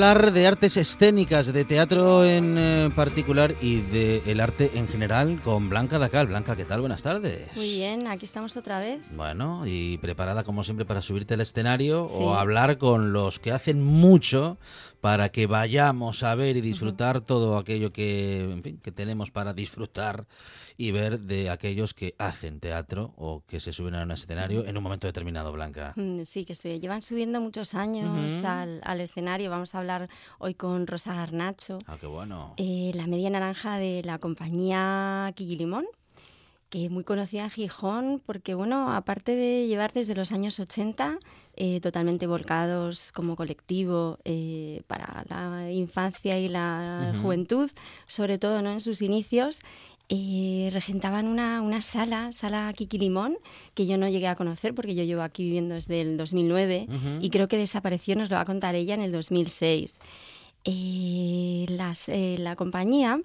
Hablar de artes escénicas, de teatro en eh, particular y de el arte en general con Blanca Dacal. Blanca, ¿qué tal? Buenas tardes. Muy bien, aquí estamos otra vez. Bueno, y preparada como siempre para subirte al escenario o hablar con los que hacen mucho para que vayamos a ver y disfrutar todo aquello que, que tenemos para disfrutar y ver de aquellos que hacen teatro o que se suben a un escenario en un momento determinado, Blanca. Mm, sí, que se llevan subiendo muchos años al, escenario. Vamos a hablar hoy con Rosa Garnacho. Ah, qué bueno. Eh, la media naranja de la compañía Limón que muy conocida en Gijón, porque bueno, aparte de llevar desde los años 80 eh, totalmente volcados como colectivo eh, para la infancia y la juventud, sobre todo ¿no? en sus inicios, eh, regentaban una, una, sala, sala Kiki Limón, que yo no llegué a conocer porque yo llevo aquí viviendo desde el 2009 y creo que desapareció, nos lo va a contar ella, en el 2006. Eh, las, eh, la compañía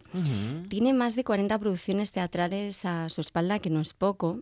tiene más de 40 producciones teatrales a su espalda, que no es poco,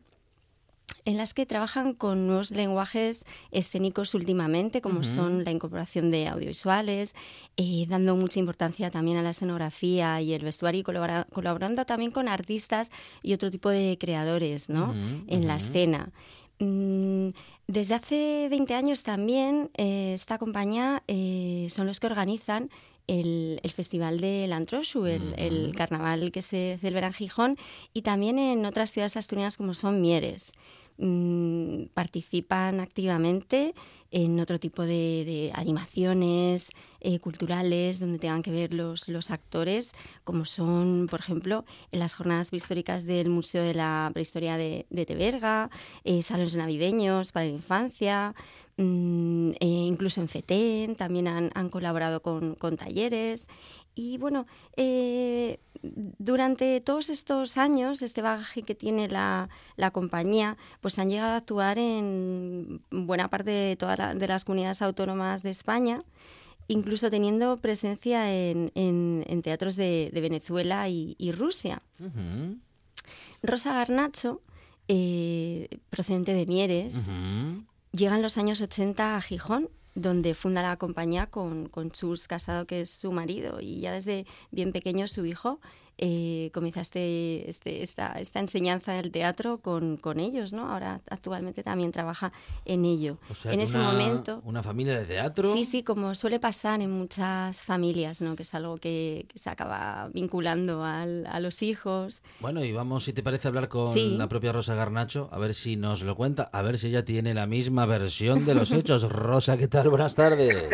en las que trabajan con nuevos lenguajes escénicos últimamente, como son la incorporación de audiovisuales, eh, dando mucha importancia también a la escenografía y el vestuario y colaborando también con artistas y otro tipo de creadores ¿no? en la escena. Mm, desde hace 20 años también eh, esta compañía eh, son los que organizan el, Festival del Antrosu, el, carnaval que se celebra en Gijón y también en otras ciudades asturianas como son Mieres. Mm, participan activamente en otro tipo de, animaciones eh, culturales donde tengan que ver los, los actores, como son, por ejemplo, en las jornadas históricas del Museo de la Prehistoria de, de Teberga, eh, salones navideños para la infancia, mm, e incluso en FETEN también han, han colaborado con, con talleres. Y bueno, eh, durante todos estos años, este bagaje que tiene la, compañía, pues han llegado a actuar en buena parte de todas de las comunidades autónomas de España, incluso teniendo presencia en, teatros de, Venezuela y, Rusia. Rosa Garnacho, eh, procedente de Mieres, llega en los años 80 a Gijón donde funda la compañía con, con Chus Casado, que es su marido, y ya desde bien pequeño su hijo eh, comenzaste este, esta, esta, enseñanza del teatro con, con, ellos, ¿no? Ahora actualmente también trabaja en ello. en ese momento... ¿Una familia de teatro? Sí, sí, como suele pasar en muchas familias, ¿no? Que es algo que, se acaba vinculando al, a los hijos. Bueno, y vamos, si te parece, hablar con la propia Rosa Garnacho, a ver si nos lo cuenta, a ver si ella tiene la misma versión de los hechos. Rosa, ¿qué tal? Buenas tardes.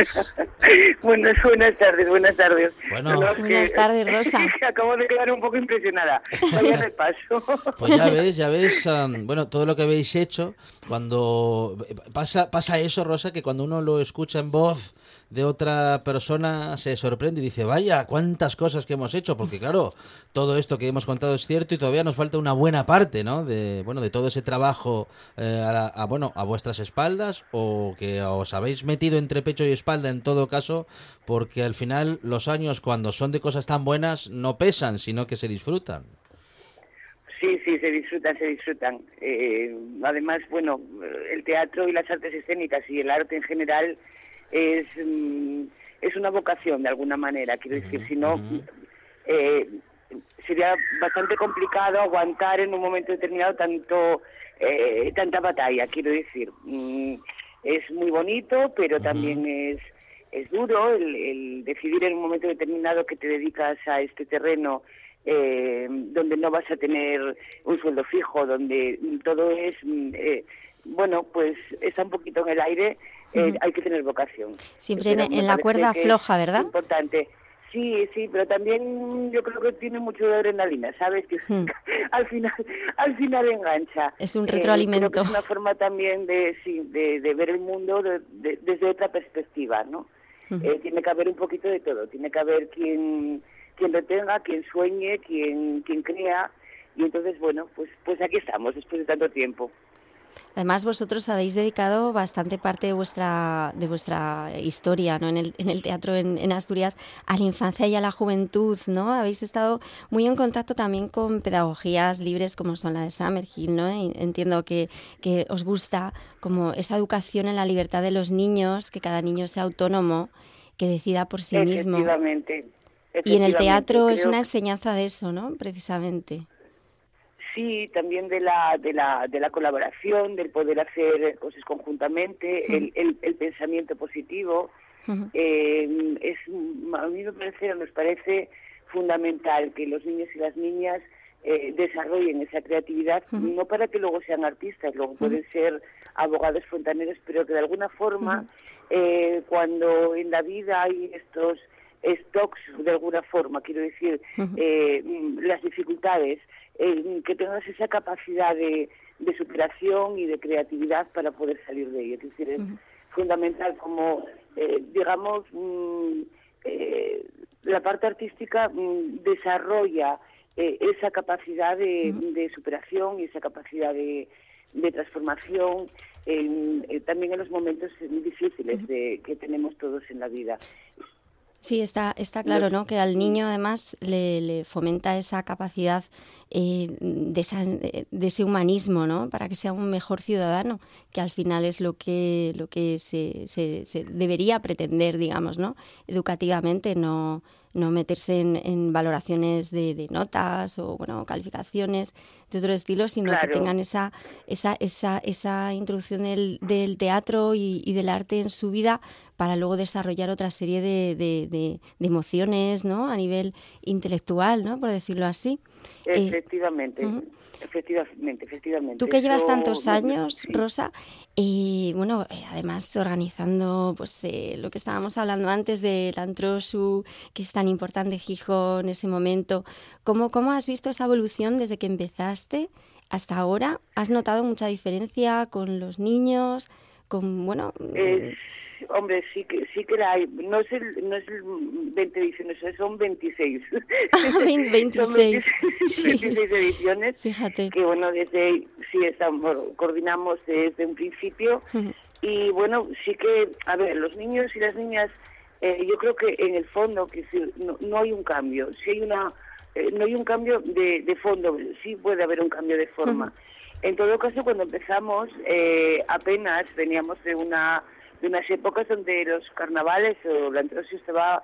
buenas, buenas tardes, buenas tardes. Bueno, buenas tardes, Rosa. Acabo de quedar un poco impresionada. Vaya repaso. Pues ya ves, ya ves, bueno, todo lo que habéis hecho, cuando pasa, pasa eso, Rosa, que cuando uno lo escucha en voz de otra persona se sorprende y dice, vaya, cuántas cosas que hemos hecho, porque claro, todo esto que hemos contado es cierto y todavía nos falta una buena parte, ¿no? De, bueno, de todo ese trabajo eh, a, bueno, a vuestras espaldas o que os habéis metido entre pecho y espalda en todo caso, porque al final los años cuando son de cosas tan buenas no pesan, sino que se disfrutan. Sí, sí, se disfrutan, se disfrutan. Eh, además, bueno, el teatro y las artes escénicas y el arte en general es, mm, es una vocación de alguna manera. Quiero decir, si no, eh, sería bastante complicado aguantar en un momento determinado tanto eh, tanta batalla, quiero decir. Mm, es muy bonito, pero también es, es duro el, el, decidir en un momento determinado que te dedicas a este terreno eh, donde no vas a tener un sueldo fijo, donde todo es, mm, eh, bueno, pues está un poquito en el aire, eh, hay que tener vocación. Siempre en, la cuerda floja, ¿verdad? Importante. Sí, sí, pero también yo creo que tiene mucho de adrenalina, ¿sabes? Que hmm. al final al final engancha. Es un retroalimento. es una forma también de, sí, de, ver el mundo desde otra perspectiva, ¿no? tiene que haber un poquito de todo. Tiene que haber quien quien lo tenga, quien sueñe, quien, quien crea. Y entonces, bueno, pues, pues aquí estamos después de tanto tiempo. Además, vosotros habéis dedicado bastante parte de vuestra, de vuestra historia ¿no? en, el, en el teatro en, Asturias a la infancia y a la juventud. ¿no? Habéis estado muy en contacto también con pedagogías libres como son la de Summerhill. ¿no? entiendo que, que os gusta como esa educación en la libertad de los niños, que cada niño sea autónomo, que decida por sí mismo. Efectivamente. Y en el teatro es una enseñanza de eso, ¿no? Precisamente. Sí, también de la, de la, de la colaboración, del poder hacer cosas conjuntamente, el, el, pensamiento positivo. eh, es, a mí me parece, nos parece fundamental que los niños y las niñas eh, desarrollen esa creatividad, no para que luego sean artistas, luego pueden ser abogados fontaneros, pero que de alguna forma, eh, cuando en la vida hay estos stocks de alguna forma, quiero decir, eh, las dificultades, eh, que tengas esa capacidad de, de, superación y de creatividad para poder salir de ello. Es decir, es fundamental como, eh, digamos, mm, la parte artística mm, desarrolla esa capacidad de, de, superación y esa capacidad de, de transformación también en los momentos difíciles de, que tenemos todos en la vida. Sí, está, está claro, ¿no? Que al niño además le, le fomenta esa capacidad eh, de, de, ese humanismo, ¿no? Para que sea un mejor ciudadano, que al final es lo que, lo que se, se, se debería pretender, digamos, ¿no? Educativamente, no, no meterse en, valoraciones de, notas o bueno calificaciones de otro estilo, sino que tengan esa, esa, esa, esa introducción del, del teatro y, del arte en su vida para luego desarrollar otra serie de, de, emociones ¿no? a nivel intelectual, ¿no? por decirlo así. Eh, efectivamente. Efectivamente, efectivamente. Tú que llevas tantos años, Rosa, y bueno, eh, además organizando pues eh, lo que estábamos hablando antes del Antrosu, que es tan importante Gijón en ese momento, ¿cómo, ¿cómo has visto esa evolución desde que empezaste hasta ahora? ¿Has notado mucha diferencia con los niños? Con, bueno... Hombre, sí que sí que la hay. No es el, no es el 20 ediciones, son 26. 26. son 26, ediciones. Fíjate. Que bueno, desde, sí, estamos, coordinamos desde un principio. Y bueno, sí que, a ver, los niños y las niñas, eh, yo creo que en el fondo que no, no hay un cambio. Si hay una, eh, no hay un cambio de, de fondo, sí puede haber un cambio de forma. En todo caso, cuando empezamos, eh, apenas veníamos de una de unas épocas donde los carnavales o la entrada estaba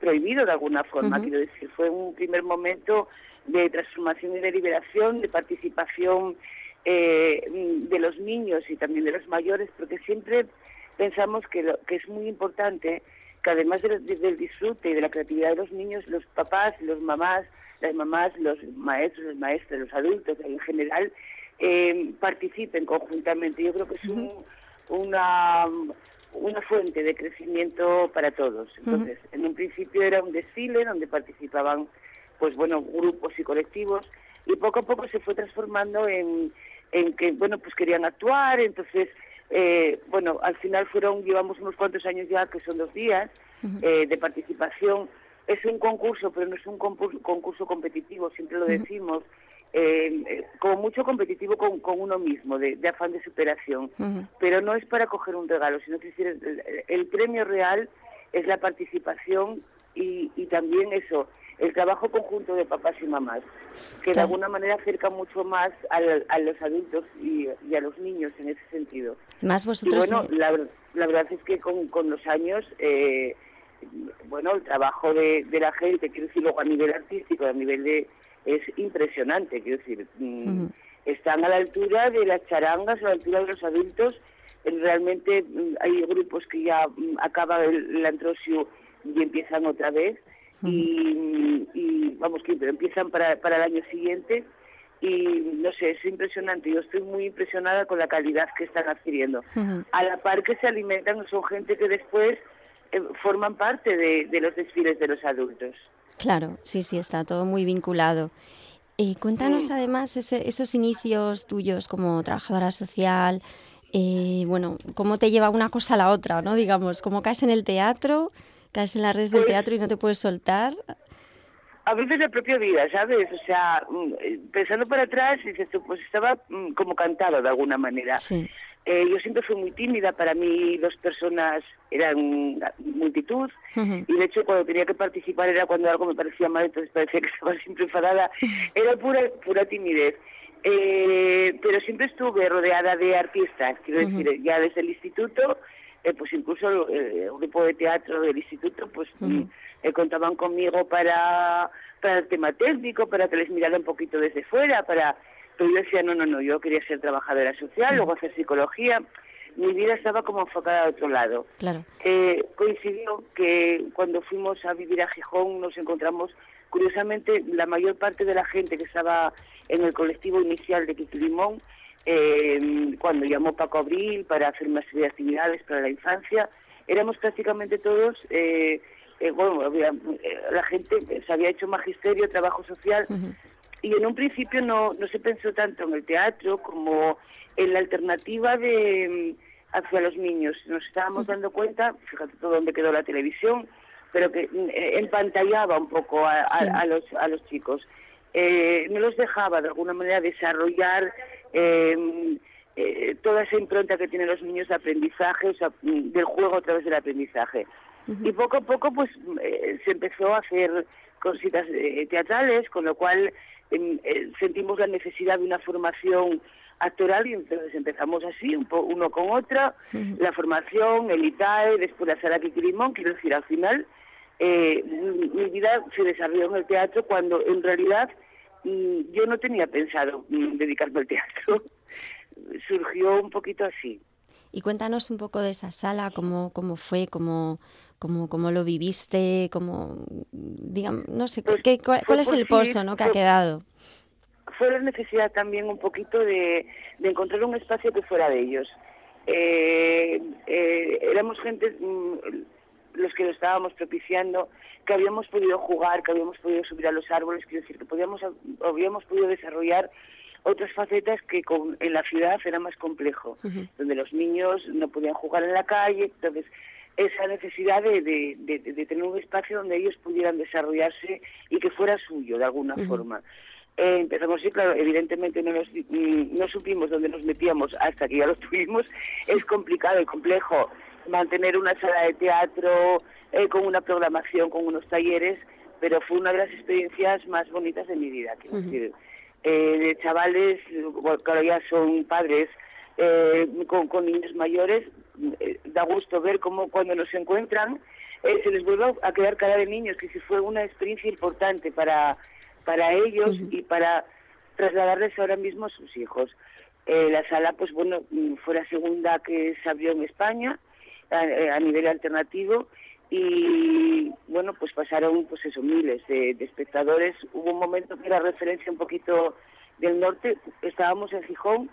prohibido de alguna forma, quiero decir, fue un primer momento de transformación y de liberación, de participación eh, de los niños y también de los mayores, porque siempre pensamos que, lo, que es muy importante que además del disfrute y de la creatividad de los niños, los papás, los mamás, las mamás, los maestros, los maestros, los adultos en general, eh, participen conjuntamente. Yo creo que es un una, una fuente de crecimiento para todos. Entonces, en un principio era un desfile donde participaban, pues bueno, grupos y colectivos, y poco a poco se fue transformando en, en que, bueno, pues querían actuar, entonces, eh, bueno, al final fueron, llevamos unos cuantos años ya, que son dos días eh, de participación. Es un concurso, pero no es un concurso competitivo, siempre lo decimos. Eh, como mucho competitivo con, con uno mismo, de, afán de superación. Pero no es para coger un regalo, sino que el, el, premio real es la participación y, y también eso, el trabajo conjunto de papás y mamás, que de alguna manera acerca mucho más a, los adultos y, a los niños en ese sentido. Más vosotros. Y bueno, la, la, verdad es que con, con los años, eh, bueno, el trabajo de, de la gente, quiero decir, luego a nivel artístico, a nivel de, es impresionante, quiero decir, mm, están a la altura de las charangas, a la altura de los adultos. Realmente mm, hay grupos que ya mm, acaba el, el antrosio y empiezan otra vez. y, y, vamos, que empiezan para, para el año siguiente. Y no sé, es impresionante. Yo estoy muy impresionada con la calidad que están adquiriendo. A la par que se alimentan, son gente que después eh, forman parte de, de los desfiles de los adultos. Claro, sí, sí, está todo muy vinculado. Eh, cuéntanos Mm. además ese- esos inicios tuyos como trabajadora social, eh, bueno, cómo te lleva una cosa a la otra, ¿no? Digamos, cómo caes en el teatro, caes en las redes del Pues- teatro y no te puedes soltar. A veces la propia vida, ¿sabes? O sea, mm, eh, pensando para atrás, dices tú, pues estaba mm, como cantado de alguna manera. Sí. Eh, yo siempre fui muy tímida, para mí dos personas eran multitud y de hecho cuando tenía que participar era cuando algo me parecía mal, entonces parecía que estaba siempre enfadada. Era pura, pura timidez. Eh, pero siempre estuve rodeada de artistas, quiero decir, ya desde el instituto, eh, pues incluso eh, el grupo de teatro del instituto, pues eh, contaban conmigo para, para el tema técnico, para que les mirara un poquito desde fuera, para pero yo decía, no, no, no, yo quería ser trabajadora social, luego hacer psicología, mi vida estaba como enfocada a otro lado. Claro. Eh, coincidió que cuando fuimos a vivir a Gijón nos encontramos, curiosamente, la mayor parte de la gente que estaba en el colectivo inicial de Quiquilimón, eh, cuando llamó Paco Abril para hacer una serie de actividades para la infancia, éramos prácticamente todos, eh, eh, bueno, había, eh, la gente se había hecho magisterio, trabajo social. Y en un principio no, no se pensó tanto en el teatro como en la alternativa de mm, hacia los niños. Nos estábamos dando cuenta, fíjate todo donde quedó la televisión, pero que mm, eh, empantallaba un poco a, a- Sí. a los, a los chicos. Eh, no los dejaba de alguna manera desarrollar eh, eh, toda esa impronta que tienen los niños de aprendizaje, o sea, mm, del juego a través del aprendizaje. Y poco a poco pues eh, se empezó a hacer cositas eh, teatrales, con lo cual eh, sentimos la necesidad de una formación actoral y entonces empezamos así, un po- uno con otra, la formación, el ITAE, después la sala Quiquilimón, quiero decir, al final eh, mi, mi vida se desarrolló en el teatro cuando en realidad mm, yo no tenía pensado mm, dedicarme al teatro. Surgió un poquito así. Y cuéntanos un poco de esa sala, cómo, cómo fue, cómo, cómo, cómo lo viviste, cómo, digamos, no sé, Pues ¿qué, cuál, es el pozo ¿no? que ha quedado? fue la necesidad también un poquito de, de encontrar un espacio que fuera de ellos. Eh, eh, éramos gente, mm, los que lo estábamos propiciando, que habíamos podido jugar, que habíamos podido subir a los árboles, quiero decir, que podíamos, habíamos podido desarrollar otras facetas que con, en la ciudad era más complejo, donde los niños no podían jugar en la calle, entonces esa necesidad de, de, de- de tener un espacio donde ellos pudieran desarrollarse y que fuera suyo de alguna forma. Eh, empezamos, sí, claro, evidentemente no, nos, mm, no supimos dónde nos metíamos hasta que ya lo tuvimos. Es complicado y complejo mantener una sala de teatro eh, con una programación, con unos talleres, pero fue una de las experiencias más bonitas de mi vida. Quiero decir, eh, de chavales, bueno, claro, ya son padres eh, con, con niños mayores, eh, da gusto ver cómo cuando nos encuentran eh, se les vuelve a quedar cara de niños, que sí fue una experiencia importante para, para ellos Ujú. y para trasladarles ahora mismo a sus hijos. Eh, la sala, pues bueno, mm, fue la segunda que se abrió en España a, eh, a nivel alternativo y bueno, pues pasaron pues eso, miles de, de espectadores. Hubo un momento que era referencia un poquito del norte, estábamos en Gijón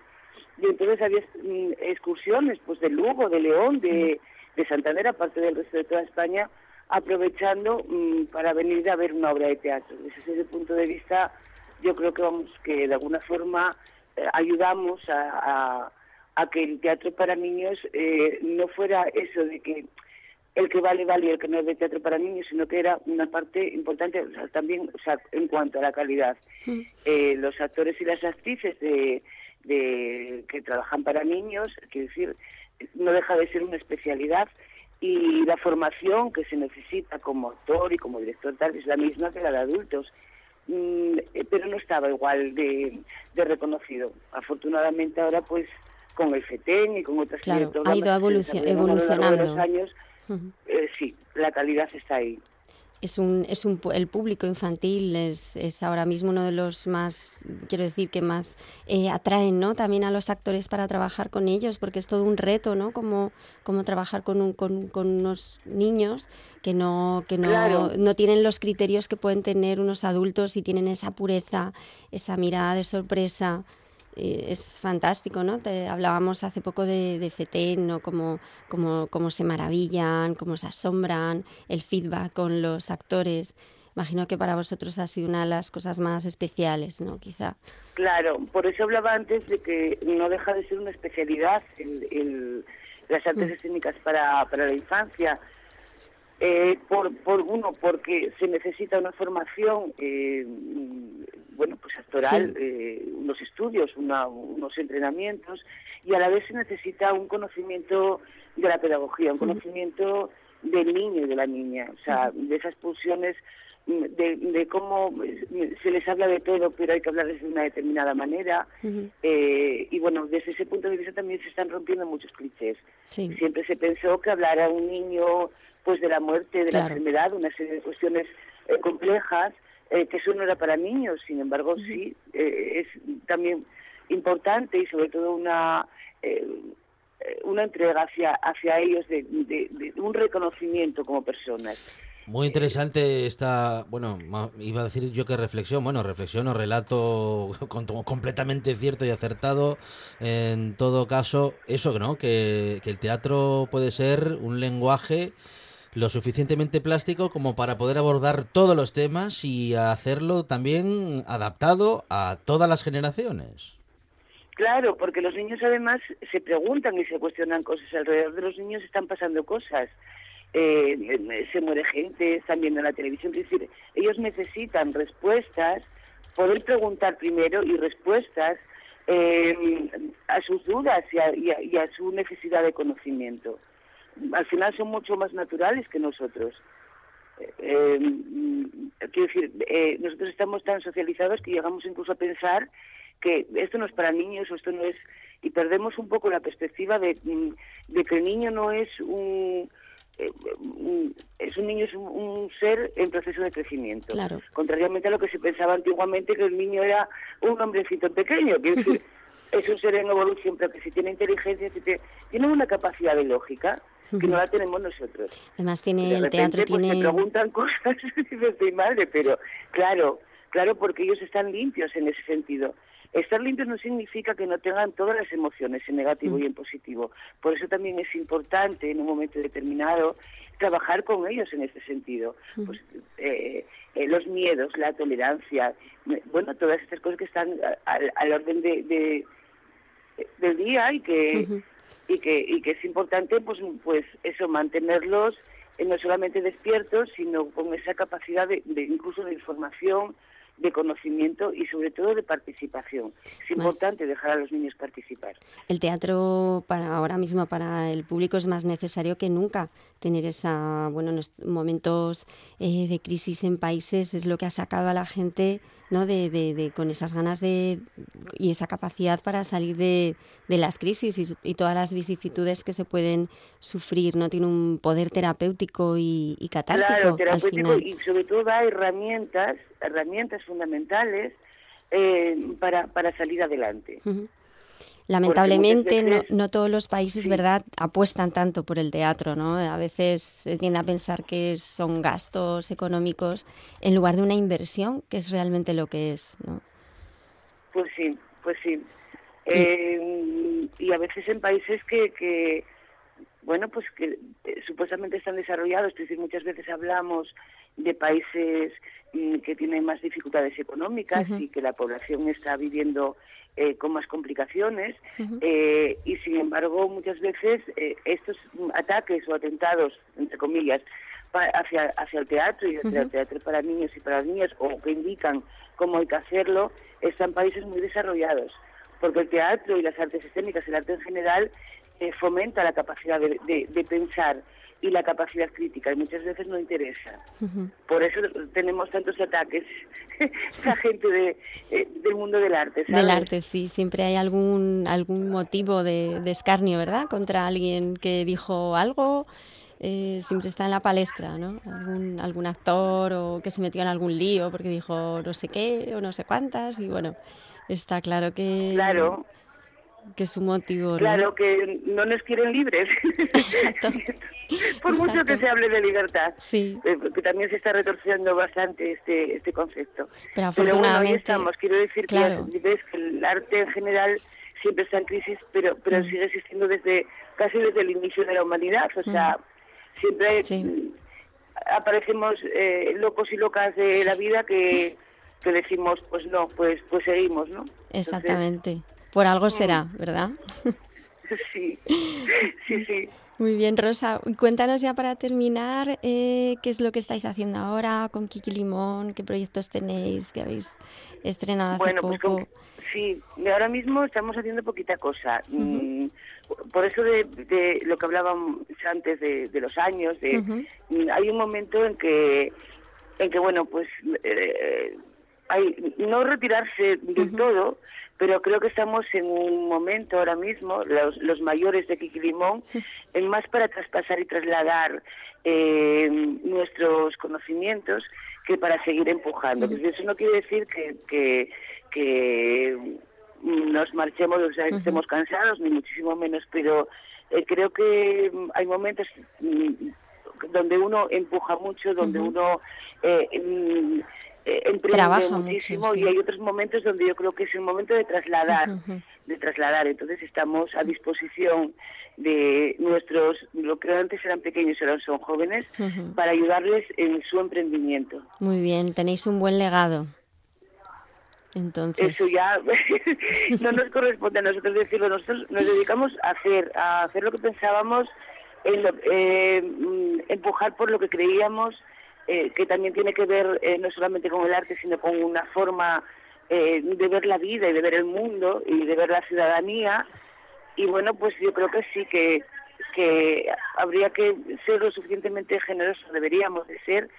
y entonces había mm, excursiones pues de Lugo, de León, de, de Santander, aparte del resto de toda España, aprovechando mm, para venir a ver una obra de teatro. Desde ese punto de vista, yo creo que vamos que de alguna forma eh, ayudamos a, a, a que el teatro para niños eh, no fuera eso de que el que vale vale y el que no es de teatro para niños, sino que era una parte importante o sea, también o sea, en cuanto a la calidad. Eh, los actores y las actrices de, de- que trabajan para niños, quiero decir, no deja de ser una especialidad y la formación que se necesita como actor y como director tal es la misma que la de adultos. Mm, eh, pero no estaba igual de, de reconocido. Afortunadamente ahora pues con el FETEN y con otras Claro, ha ido que se evolucio- desarrollan a lo largo de los evolucionando. años, eh, sí, la calidad está ahí. Es un, es un, el público infantil es, es, ahora mismo uno de los más, quiero decir, que más eh, atraen ¿no? también a los actores para trabajar con ellos, porque es todo un reto, ¿no? Como, como trabajar con, un, con, con unos niños que, no, que no, no tienen los criterios que pueden tener unos adultos y tienen esa pureza, esa mirada de sorpresa. Eh, es fantástico, ¿no? Te, hablábamos hace poco de, de FETEN, ¿no? Cómo, cómo, se maravillan, cómo se asombran, el feedback con los actores. Imagino que para vosotros ha sido una de las cosas más especiales, ¿no? Quizá. Claro, por eso hablaba antes de que no deja de ser una especialidad el, las artes mm. escénicas para, para la infancia. Eh, por, por uno, porque se necesita una formación eh, bueno, pues actoral, eh, unos estudios, unos entrenamientos y a la vez se necesita un conocimiento de la pedagogía, un conocimiento del niño y de la niña, o sea, de esas pulsiones mm, de, cómo se les habla de todo, pero hay que hablarles de una determinada manera. Eh, y bueno, desde ese punto de vista también se están rompiendo muchos clichés. Siempre se pensó que hablar a un niño pues de la muerte, de la enfermedad, una serie de cuestiones eh, complejas, eh, que eso no era para niños, sin embargo sí, eh, es también importante y sobre todo una eh, una entrega hacia hacia ellos de, un reconocimiento como personas. Muy interesante esta, bueno, iba a decir yo que reflexión, bueno, reflexión o relato completamente cierto y acertado. En todo caso, eso, ¿no? Que, que el teatro puede ser un lenguaje lo suficientemente plástico como para poder abordar todos los temas y hacerlo también adaptado a todas las generaciones. Claro, porque los niños además se preguntan y se cuestionan cosas. Alrededor de los niños están pasando cosas. Eh, se muere gente, están viendo la televisión. Es decir, ellos necesitan respuestas, poder preguntar primero y respuestas eh, a sus dudas y a su necesidad de conocimiento al final son mucho más naturales que nosotros. Eh, eh, quiero decir, eh, nosotros estamos tan socializados que llegamos incluso a pensar que esto no es para niños o esto no es y perdemos un poco la perspectiva de, de que el niño no es un, es un niño es un, ser en proceso de crecimiento contrariamente a lo que se pensaba antiguamente que el niño era un hombrecito pequeño que es un ser en evolución pero que si tiene inteligencia si tiene una capacidad de lógica que no la tenemos nosotros. Además tiene el teatro pues, tiene... me preguntan cosas estoy madre, pero claro, claro porque ellos están limpios en ese sentido. Estar limpios no significa que no tengan todas las emociones en negativo y en positivo. Por eso también es importante en un momento determinado trabajar con ellos en ese sentido. Pues, eh, eh, los miedos, la tolerancia, bueno, todas estas cosas que están al, orden de, del día y que y que, y que es importante pues, pues eso, mantenerlos eh, no solamente despiertos, sino con esa capacidad de, de incluso de información, de conocimiento y sobre todo de participación. Es importante dejar a los niños participar. El teatro para ahora mismo para el público es más necesario que nunca tener esa, bueno, en momentos eh, de crisis en países es lo que ha sacado a la gente, ¿no? De, de, con esas ganas de y esa capacidad para salir de, de las crisis y, todas las vicisitudes que se pueden sufrir, ¿no? Tiene un poder terapéutico y, y catártico terapéutico y sobre todo da herramientas, herramientas fundamentales eh, para, para salir adelante. Lamentablemente no, no, todos los países, ¿verdad?, apuestan tanto por el teatro, ¿no? A veces se tiende a pensar que son gastos económicos en lugar de una inversión, que es realmente lo que es, ¿no? Pues sí, pues sí. Y, eh, y a veces en países que, que bueno, pues que eh, supuestamente están desarrollados, es decir, muchas veces hablamos de países mm, que tienen más dificultades económicas y que la población está viviendo eh, con más complicaciones eh, y sin embargo muchas veces eh, estos ataques o atentados entre comillas hacia hacia el teatro y hacia el teatro para niños y para niñas o que indican cómo hay que hacerlo están países muy desarrollados porque el teatro y las artes escénicas el arte en general fomenta la capacidad de pensar y la capacidad crítica y muchas veces no interesa. Por eso tenemos tantos ataques a gente de, eh, del mundo del arte. Del arte, sí, siempre hay algún algún motivo de, escarnio, ¿verdad? Contra alguien que dijo algo eh, siempre está en la palestra, ¿no? Algún, algún actor o que se metió en algún lío porque dijo no sé qué o no sé cuántas y bueno, está claro que... Claro. Que es su motivo, ¿no? Claro, que no nos quieren libres. Exacto. Por mucho que Exacto. se hable de libertad. Sí. Eh, que también se está retorciendo bastante este este concepto. Pero bueno, ahí afortunadamente, estamos. Quiero decir claro. que ves que el arte en general siempre está en crisis, pero pero Mm. sigue existiendo desde casi desde el inicio de la humanidad. O sea, siempre Mm. Sí. mm, aparecemos eh, locos y locas de la vida que, que decimos, pues no, pues pues seguimos, ¿no? Entonces, Exactamente. Por algo será, ¿verdad? sí, sí, sí. Muy bien, Rosa. Cuéntanos ya para terminar eh, qué es lo que estáis haciendo ahora con Kiki Limón, qué proyectos tenéis, que habéis estrenado hace Bueno, poco. pues con- sí, ahora mismo estamos haciendo poquita cosa. Mm, Por eso de, de lo que hablábamos antes de, de los años, de, mm, hay un momento en que, en que bueno, pues eh, hay, no retirarse del todo, pero creo que estamos en un momento ahora mismo, los, los mayores de Kiki Limón, en más para traspasar y trasladar eh, nuestros conocimientos que para seguir empujando. Pues eso no quiere decir que, que, que nos marchemos, o sea, estemos cansados, ni muchísimo menos, pero eh, creo que hay momentos mm, donde uno empuja mucho, donde uno eh, mm, eh, emprende Trabaja mucho, muchísimo sí. y hay otros momentos donde yo creo que es el momento de trasladar, Ujú. de trasladar. Entonces estamos a disposición de nuestros, lo que antes eran pequeños, ahora son jóvenes, Ujú. para ayudarles en su emprendimiento. Muy bien, tenéis un buen legado. Entonces, Eso ya no nos corresponde a nosotros decirlo. Nosotros nos dedicamos a hacer, a hacer lo que pensábamos, en lo- eh, mm, empujar por lo que creíamos, eh, que también tiene que ver eh, no solamente con el arte, sino con una forma eh, de ver la vida y de ver el mundo y de ver la ciudadanía. Y bueno, pues yo creo que sí que que habría que ser lo suficientemente generosos, deberíamos de ser,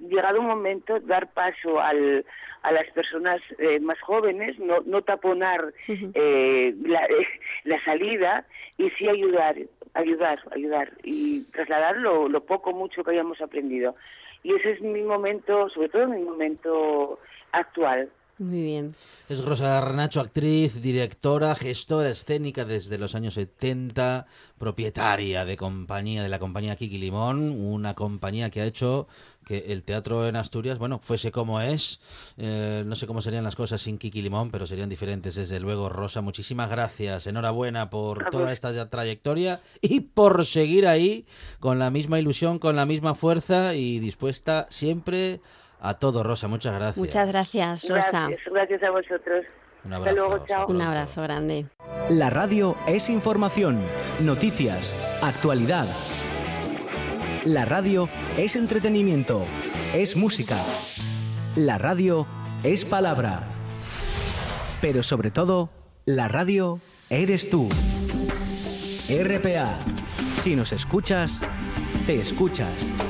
llegado un momento, dar paso al, a las personas eh, más jóvenes, no, no taponar eh, la, la salida y sí ayudar, ayudar, ayudar y trasladar lo, lo poco, mucho que hayamos aprendido. Y ese es mi momento, sobre todo mi momento actual. Muy bien. Es Rosa Renacho, actriz, directora, gestora escénica desde los años 70, propietaria de compañía de la compañía Kiki Limón, una compañía que ha hecho que el teatro en Asturias, bueno, fuese como es. Eh, no sé cómo serían las cosas sin Kiki Limón, pero serían diferentes desde luego. Rosa, muchísimas gracias. Enhorabuena por toda esta ya trayectoria y por seguir ahí con la misma ilusión, con la misma fuerza y dispuesta siempre a todo, Rosa. Muchas gracias. Muchas gracias, Rosa. Gracias, gracias a vosotros. Un Hasta abrazo, luego, hasta chao. Un abrazo grande. La radio es información, noticias, actualidad. La radio es entretenimiento, es música. La radio es palabra. Pero sobre todo, la radio eres tú. RPA. Si nos escuchas, te escuchas.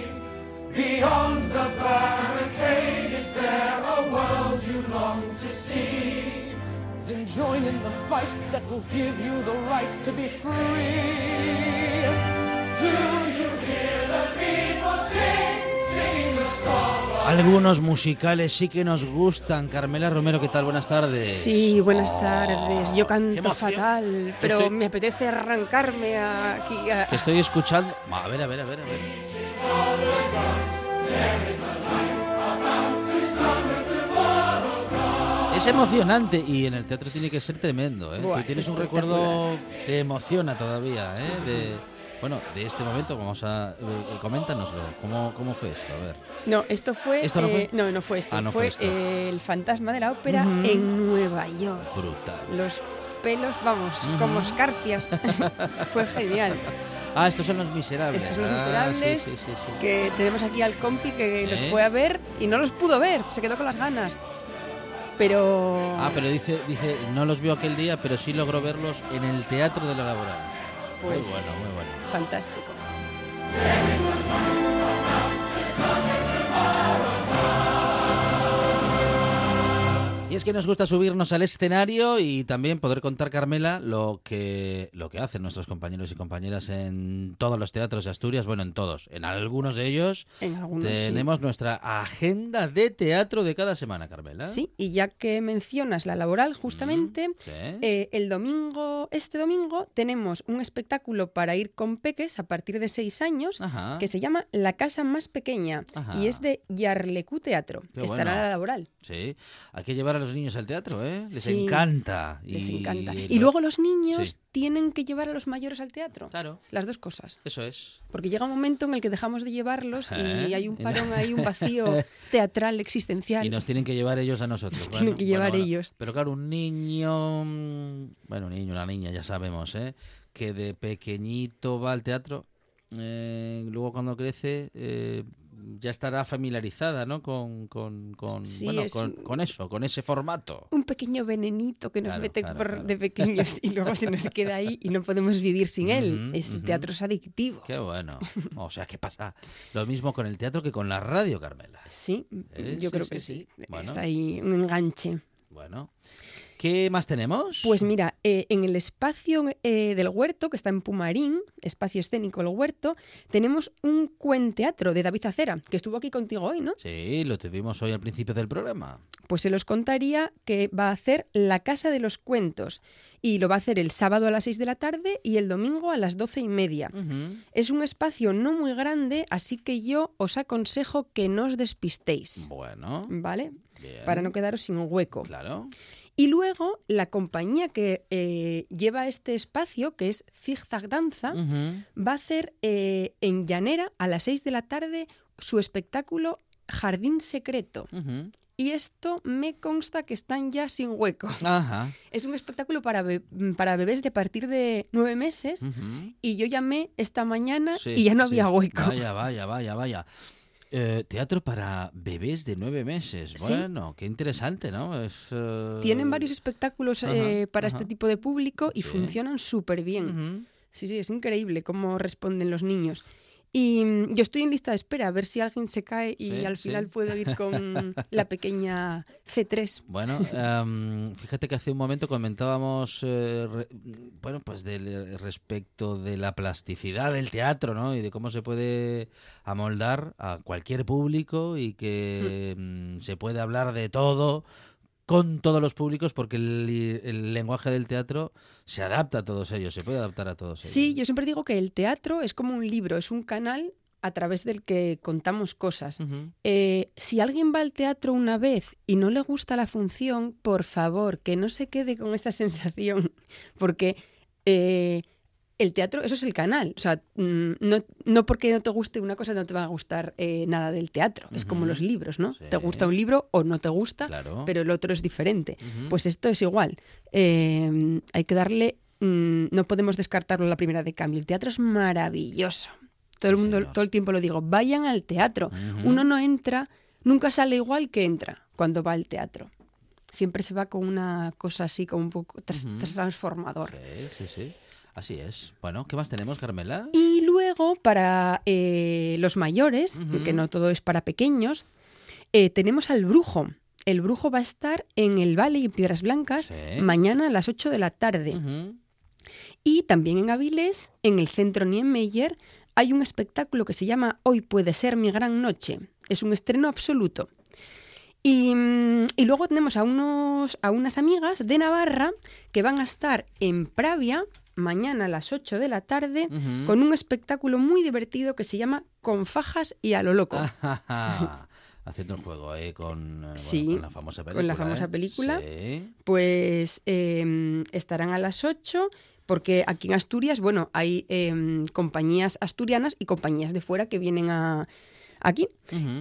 Beyond the barricade, is there a world you long to see? Then join in the fight that will give you the right to be free. Do you hear the people sing, singing the song Algunos musicales sí que nos gustan. Carmela Romero, ¿qué tal? Buenas tardes. Sí, buenas tardes. Yo canto fatal, pero Estoy- me apetece arrancarme aquí. a- estoy escuchando. A ver, a ver, a ver, a ver. Es emocionante y en el teatro tiene que ser tremendo. ¿eh? Buah, Tú tienes es un recuerdo que emociona todavía ¿eh? de, Bueno, de este momento vamos a... eh, coméntanoslo. ¿Cómo, ¿Cómo fue esto? A ver. No, esto fue. ¿Esto no fue? eh, no, no fue esto. Ah, no fue fue esto. eh, el fantasma de la ópera Ujú. en Nueva York. Brutal. Los pelos, vamos, Ujú. como escarpias. fue genial. Ah, estos son los miserables. Estos son los Ah, miserables sí, sí, sí, sí. Que tenemos aquí al compi que los ¿Eh? fue a ver y no los pudo ver. Se quedó con las ganas. Pero. Ah, pero dice, dice, no los vio aquel día, pero sí logró verlos en el Teatro de la Laboral. Pues- Muy bueno, muy bueno. Fantástico. Es que nos gusta subirnos al escenario y también poder contar, Carmela, lo que, lo que hacen nuestros compañeros y compañeras en todos los teatros de Asturias, bueno, en todos, en algunos de ellos. En algunos sí. tenemos nuestra agenda de teatro de cada semana, Carmela. Sí, y ya que mencionas la laboral, justamente, Mm, sí. eh, el domingo, este domingo, tenemos un espectáculo para ir con peques a partir de seis años Ajá. que se llama La Casa Más Pequeña Ajá. y es de Yarlecú Teatro. Qué Estará bueno. en la laboral. Sí, hay que llevar a los niños al teatro, ¿eh? Les Sí, encanta. Les y, encanta. Y luego los niños Sí. tienen que llevar a los mayores al teatro. Claro, Las dos cosas. eso es. Porque llega un momento en el que dejamos de llevarlos y hay un parón, hay un vacío teatral existencial. Y nos tienen que llevar ellos a nosotros. Nos tienen que llevar ellos. Pero claro, un niño, mm, bueno, un niño, una niña, ya sabemos, ¿eh? Que de pequeñito va al teatro, eh, luego cuando crece eh, ya estará familiarizada, ¿no? Con, con, con, Sí, bueno, es con, con eso, con ese formato. un pequeño venenito que nos Claro, mete claro, por- claro. de pequeños y luego se nos queda ahí y no podemos vivir sin él. Ujú, Es, teatro es adictivo. Qué bueno. O sea, que pasa lo mismo con el teatro que con la radio, Carmela. Sí, Eh, yo sí, creo sí, que sí. sí. Bueno. Es ahí un enganche. Bueno. ¿Qué más tenemos? Pues mira, eh, en el espacio eh, del huerto, que está en Pumarín, espacio escénico El Huerto, tenemos un cuenteatro de David Acera, que estuvo aquí contigo hoy, ¿no? Sí, lo tuvimos hoy al principio del programa. Pues se los contaría que va a hacer La Casa de los Cuentos y lo va a hacer el sábado a las 6 de la tarde y el domingo a las doce y media. Es un espacio no muy grande, así que yo os aconsejo que no os despistéis, Bueno, ¿vale? Bien. Para no quedaros sin un hueco. Claro. Y luego la compañía que eh, lleva este espacio, que es Zigzag Danza, va a hacer eh, en Llanera a las 6 de la tarde su espectáculo Jardín Secreto. Y esto me consta que están ya sin hueco. Ajá. Es un espectáculo para, be- para bebés de partir de nueve meses. Y yo llamé esta mañana Sí, y ya no sí. había hueco. Vaya, vaya, vaya, vaya. Eh, teatro para bebés de nueve meses. Sí. Bueno, qué interesante, ¿no? Es, eh, Tienen varios espectáculos Ajá, eh, para ajá. este tipo de público y Sí. funcionan súper bien. Sí, sí, es increíble cómo responden los niños. Y mm, yo estoy en lista de espera a ver si alguien se cae y Sí, al sí. final puedo ir con la pequeña C3. Bueno, em, fíjate que hace un momento comentábamos, eh, re- bueno, pues del eh, respecto de la plasticidad del teatro, ¿no? Y de cómo se puede amoldar a cualquier público y que mm, se puede hablar de todo con todos los públicos porque el, lenguaje del teatro se adapta a todos ellos, se puede adaptar a todos ellos. Sí, yo siempre digo que el teatro es como un libro, es un canal a través del que contamos cosas. Eh, si alguien va al teatro una vez y no le gusta la función, por favor, que no se quede con esa sensación, porque eh, el teatro, eso es el canal. O sea, mm, no, no porque no te guste una cosa no te va a gustar eh, nada del teatro. Es como los libros, ¿no? Sí. Te gusta un libro o no te gusta, Claro. pero el otro es diferente. Pues esto es igual. Eh, hay que darle, mm, no podemos descartarlo la primera de cambio. El teatro es maravilloso. Todo el mundo, todo el tiempo lo digo, vayan al teatro. Uno no entra, nunca sale igual que entra cuando va al teatro. Siempre se va con una cosa así, como un poco tras- transformador. Sí, sí, sí. Así es. Bueno, ¿qué más tenemos, Carmela? Y luego, para eh, los mayores, porque no todo es para pequeños, eh, tenemos al brujo. El brujo va a estar en el Valle y Piedras Blancas Sí. mañana a las 8 de la tarde. Y también en Avilés, en el centro Niemeyer, hay un espectáculo que se llama Hoy puede ser mi gran noche. Es un estreno absoluto. Y, mm, y luego tenemos a, unos, a unas amigas de Navarra que van a estar en Pravia mañana a las 8 de la tarde con un espectáculo muy divertido que se llama Con fajas y a lo loco. Haciendo el juego con, eh, bueno, Sí, con la famosa película. con la famosa ¿eh? película. Sí. Pues eh, estarán a las 8, porque aquí en Asturias, bueno, hay em, compañías asturianas y compañías de fuera que vienen a aquí.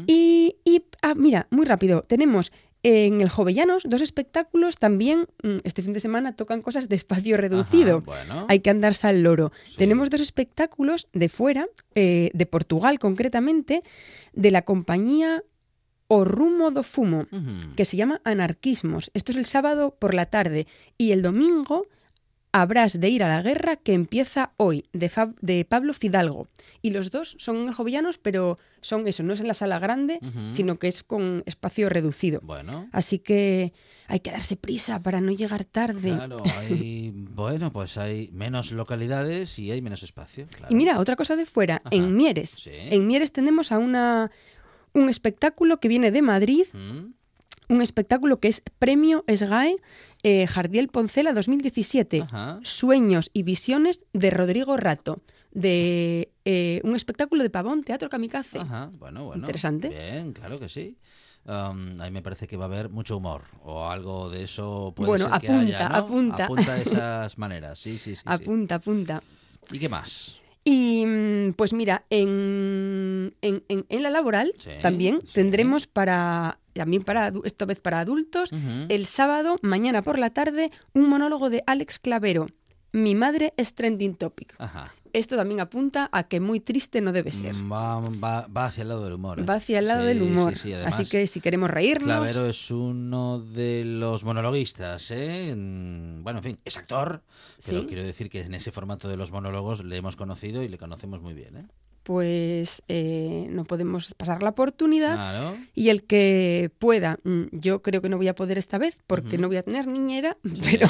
Y, y, ah, mira, muy rápido, tenemos en el Jovellanos dos espectáculos también, mm, este fin de semana tocan cosas de espacio reducido. Ajá, bueno. Hay que andarse al loro. Sí. Tenemos dos espectáculos de fuera, eh, de Portugal concretamente, de la compañía O Rumo do Fumo, que se llama Anarquismos. Esto es el sábado por la tarde. Y el domingo habrás de ir a la guerra que empieza hoy, de, Fab- de Pablo Fidalgo. Y los dos son Jovellanos, pero son eso, no es en la sala grande, sino que es con espacio reducido. Bueno. Así que hay que darse prisa para no llegar tarde. Claro, hay, bueno, pues hay menos localidades y hay menos espacio. claro. Y mira, otra cosa de fuera, Ajá. en Mieres. Sí. En Mieres tenemos a una, un espectáculo que viene de Madrid, Mm, un espectáculo que es Premio SGAE eh, Jardiel Poncela 2017. Ajá. Sueños y visiones de Rodrigo Rato. De eh, un espectáculo de Pavón, Teatro Kamikaze. Ajá, bueno, bueno. Interesante. Bien, claro que sí. Um, ahí me parece que va a haber mucho humor o algo de eso puede Bueno, ser que apunta, haya, ¿no? apunta. Apunta de esas maneras, sí, sí, sí. sí. apunta, apunta. ¿Y qué más? Y mm, pues mira, en, en, en- en la laboral Sí, también sí. tendremos para, también para, esta vez para adultos, el sábado, mañana por la tarde, un monólogo de Alex Clavero. Mi madre es trending topic. Ajá. Esto también apunta a que muy triste no debe ser. Va, va- va hacia el lado del humor. ¿eh? Va hacia el lado Sí, del humor. sí, sí, además, Así que si queremos reírnos, Clavero es uno de los monologuistas, ¿eh? En- Bueno, en fin, es actor, pero quiero decir que en ese formato de los monólogos le hemos conocido y le conocemos muy bien, ¿eh? Pues eh, no podemos pasar la oportunidad. Claro. Y el que pueda, mm, yo creo que no voy a poder esta vez porque no voy a tener niñera, pero,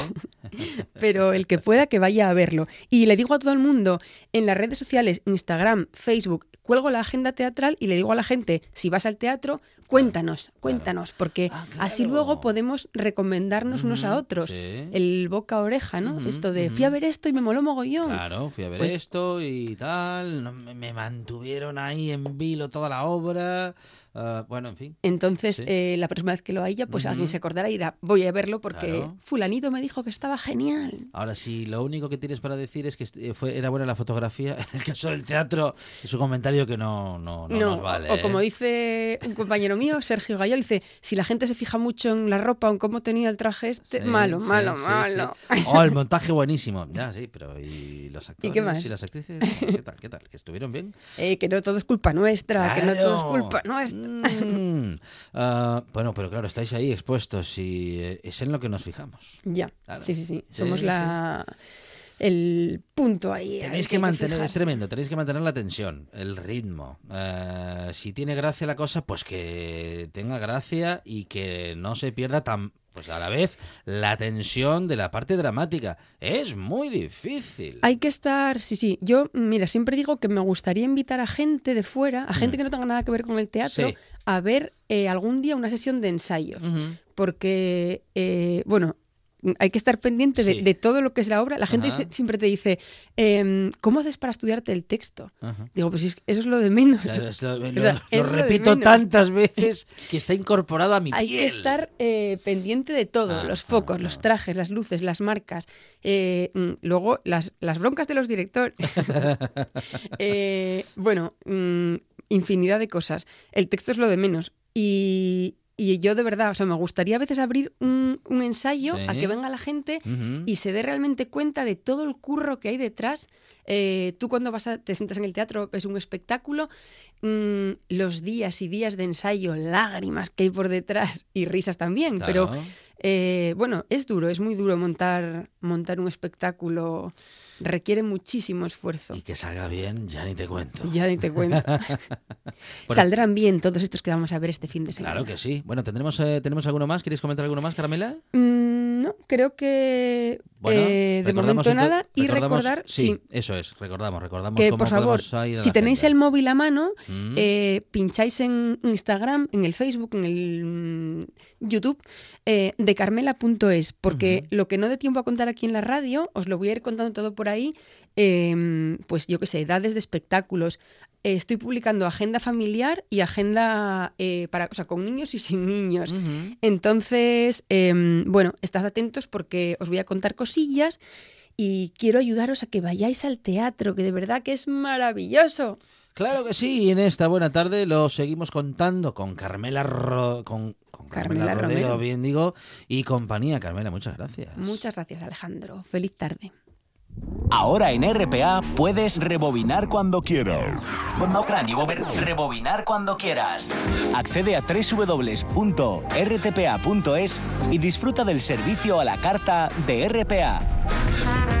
pero el que pueda que vaya a verlo. Y le digo a todo el mundo en las redes sociales, Instagram, Facebook, cuelgo la agenda teatral y le digo a la gente, si vas al teatro, cuéntanos, cuéntanos, porque Ah, así luego podemos recomendarnos unos a otros. sí. El boca a oreja, ¿no? Esto de fui a ver esto y me moló mogollón. Claro, fui a ver Pues- esto y tal. me, me mantuvieron ahí en vilo toda la obra. Ah, bueno, en fin. Entonces, Sí. eh, la próxima vez que lo haya, pues alguien se acordará y dirá, voy a verlo porque Claro. fulanito me dijo que estaba genial. Ahora, si lo único que tienes para decir es que eh, fue, era buena la fotografía, en el caso del teatro, es un comentario que no, no, no, nos vale. o, o como ¿eh? dice un compañero mío, Sergio Gayol, dice, si la gente se fija mucho en la ropa o en cómo tenía el traje este, Sí, malo, sí, malo, sí, malo. sí. Oh, el montaje buenísimo. Ya, sí, pero ¿y los actores? qué más? ¿Y las actrices? ¿Qué tal? ¿Qué tal? ¿Que estuvieron bien? Eh, que no todo es culpa nuestra, que no todo es culpa nuestra. Mm. Ah, bueno, pero claro, estáis ahí expuestos y eh, es en lo que nos fijamos. Ya, Claro. sí, sí, sí. Somos sí. la... el punto ahí. Tenéis que mantener, es tremendo, tenéis que mantener la tensión, el ritmo. Eh, si tiene gracia la cosa, pues que tenga gracia y que no se pierda tan, pues a la vez, la tensión de la parte dramática. Es muy difícil. Hay que estar, sí, sí. Yo, mira, siempre digo que me gustaría invitar a gente de fuera, a gente Mm. que no tenga nada que ver con el teatro, Sí. a ver eh, algún día una sesión de ensayos. Porque, eh, bueno, hay que estar pendiente de, Sí. de todo lo que es la obra. La gente dice- siempre te dice, em, ¿cómo haces para estudiarte el texto? Ajá. Digo, pues es- eso es lo de menos. Claro, es lo, lo- sea, lo es lo de repito tantas veces que está incorporado a mi Hay piel. que estar eh, pendiente de todo, Ah, los ah, focos, ah. los trajes, las luces, las marcas. eh, mm, luego, las, las broncas de los directores. Eh, bueno, mm, infinidad de cosas. El texto es lo de menos. Y, y yo de verdad, o sea, me gustaría a veces abrir un, un ensayo a que venga la gente y se dé realmente cuenta de todo el curro que hay detrás. Eh, tú cuando vas a, te sientas en el teatro, ves un espectáculo, mm, los días y días de ensayo, lágrimas que hay por detrás y risas también, pero eh, bueno, es duro, es muy duro montar, montar un espectáculo, requiere muchísimo esfuerzo. Y que salga bien, ya ni te cuento. Ya ni te cuento. Bueno. Saldrán bien todos estos que vamos a ver este fin de semana. Claro que sí. Bueno, ¿tendremos, eh, ¿tenemos alguno más? ¿Queréis comentar alguno más, Carmela? Mm, no, creo que Bueno, eh, de momento ento- nada. Y recordar, sí, sí, eso es, recordamos, recordamos que cómo por favor, si tenéis el móvil a mano, Mm. eh, pincháis en Instagram, en el Facebook, en el mm, YouTube eh, de carmela.es, porque lo que no dé tiempo a contar aquí en la radio, os lo voy a ir contando todo por ahí, eh, pues yo qué sé, edades de espectáculos. Eh, estoy publicando agenda familiar y agenda eh, para, o sea, con niños y sin niños. Entonces, em, bueno, estad atentos porque os voy a contar cosillas y quiero ayudaros a que vayáis al teatro, que de verdad que es maravilloso. Claro que sí, y en esta buena tarde lo seguimos contando con Carmela, con, Carmela, Rodero, bien digo, y compañía. Carmela, muchas gracias. Muchas gracias, Alejandro. Feliz tarde. Ahora en RPA puedes rebobinar cuando quieras. Rebobinar cuando quieras. Accede a www.rtpa.es y disfruta del servicio a la carta de RPA.